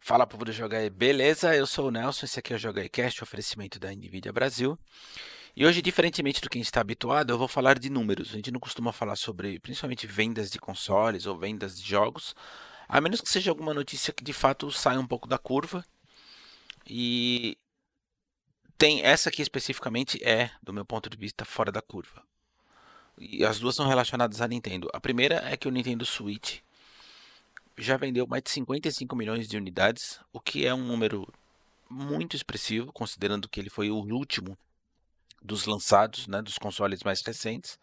Fala povo do Jogai, beleza? Eu sou o Nelson, esse aqui é o Jogai Cast, oferecimento da Nvidia Brasil. E hoje, diferentemente do que a gente está habituado, eu vou falar de números. A gente não costuma falar sobre, principalmente, vendas de consoles ou vendas de jogos, a menos que seja alguma notícia que de fato saia um pouco da curva. E tem essa aqui especificamente é, do meu ponto de vista, fora da curva. E as duas são relacionadas à Nintendo. A primeira é que o Nintendo Switch já vendeu mais de 55 milhões de unidades, o que é um número muito expressivo, considerando que ele foi o último dos lançados, né, dos consoles mais recentes.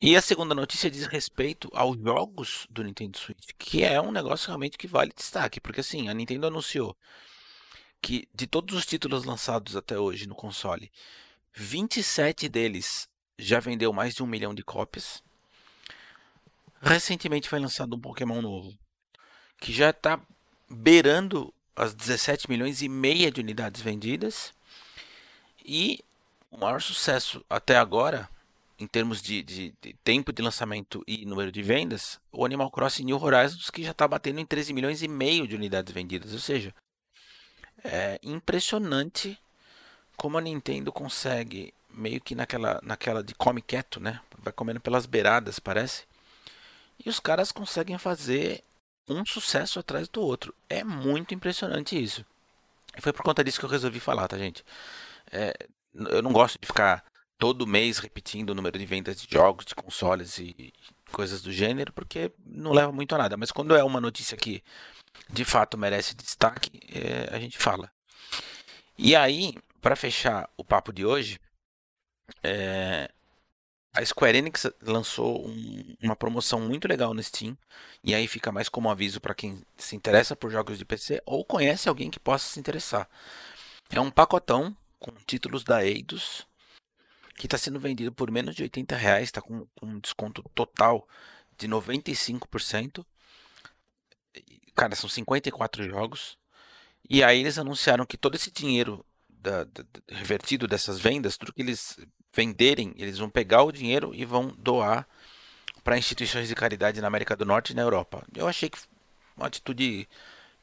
E a segunda notícia diz respeito aos jogos do Nintendo Switch, que é um negócio realmente que vale destaque, porque assim, a Nintendo anunciou que de todos os títulos lançados até hoje no console, 27 deles já vendeu mais de um milhão de cópias. Recentemente foi lançado um Pokémon novo, que já está beirando as 17 milhões e meia de unidades vendidas. E o maior sucesso até agora, em termos de, de, de tempo de lançamento e número de vendas, o Animal Crossing New Horizons, que já está batendo em 13 milhões e meio de unidades vendidas. Ou seja, é impressionante como a Nintendo consegue, meio que naquela, naquela de come quieto, né? Vai comendo pelas beiradas, parece e os caras conseguem fazer um sucesso atrás do outro. É muito impressionante isso. E foi por conta disso que eu resolvi falar, tá, gente? É, eu não gosto de ficar todo mês repetindo o número de vendas de jogos, de consoles e coisas do gênero, porque não leva muito a nada. Mas quando é uma notícia que de fato merece destaque, é, a gente fala. E aí, para fechar o papo de hoje, é, a Square Enix lançou um, uma promoção muito legal no Steam. E aí fica mais como aviso para quem se interessa por jogos de PC ou conhece alguém que possa se interessar. É um pacotão com títulos da Eidos que está sendo vendido por menos de 80 reais, está com, com um desconto total de 95%. Cara, são 54 jogos. E aí eles anunciaram que todo esse dinheiro da, da, revertido dessas vendas, tudo que eles venderem, eles vão pegar o dinheiro e vão doar para instituições de caridade na América do Norte e na Europa. Eu achei que uma atitude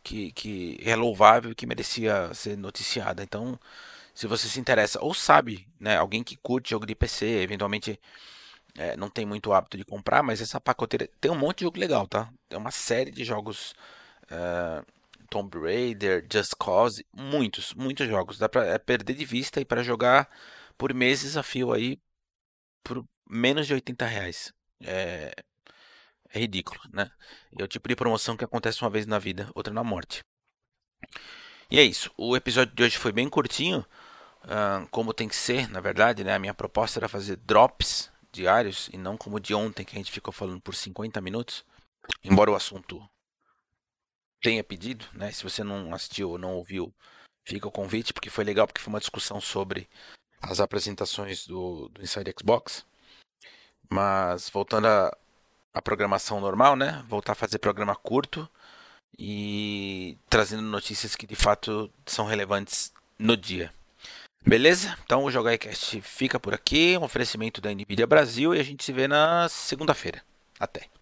que, que é louvável que merecia ser noticiada. Então, se você se interessa ou sabe, né, alguém que curte jogo de PC, eventualmente é, não tem muito hábito de comprar, mas essa pacoteira tem um monte de jogo legal, tá? Tem uma série de jogos uh, Tomb Raider, Just Cause, muitos, muitos jogos. Dá pra é perder de vista e para jogar por meses a fio aí por menos de 80 reais. É, é ridículo, né? É o tipo de promoção que acontece uma vez na vida, outra na morte. E é isso. O episódio de hoje foi bem curtinho, como tem que ser, na verdade, né? A minha proposta era fazer drops diários e não como de ontem que a gente ficou falando por 50 minutos. Embora o assunto tenha pedido, né? Se você não assistiu ou não ouviu, fica o convite, porque foi legal, porque foi uma discussão sobre as apresentações do, do Inside Xbox. Mas voltando à, programação normal, né? Voltar a fazer programa curto e trazendo notícias que de fato são relevantes no dia. Beleza? Então o JogaIcast fica por aqui, um oferecimento da NVIDIA Brasil e a gente se vê na segunda-feira. Até!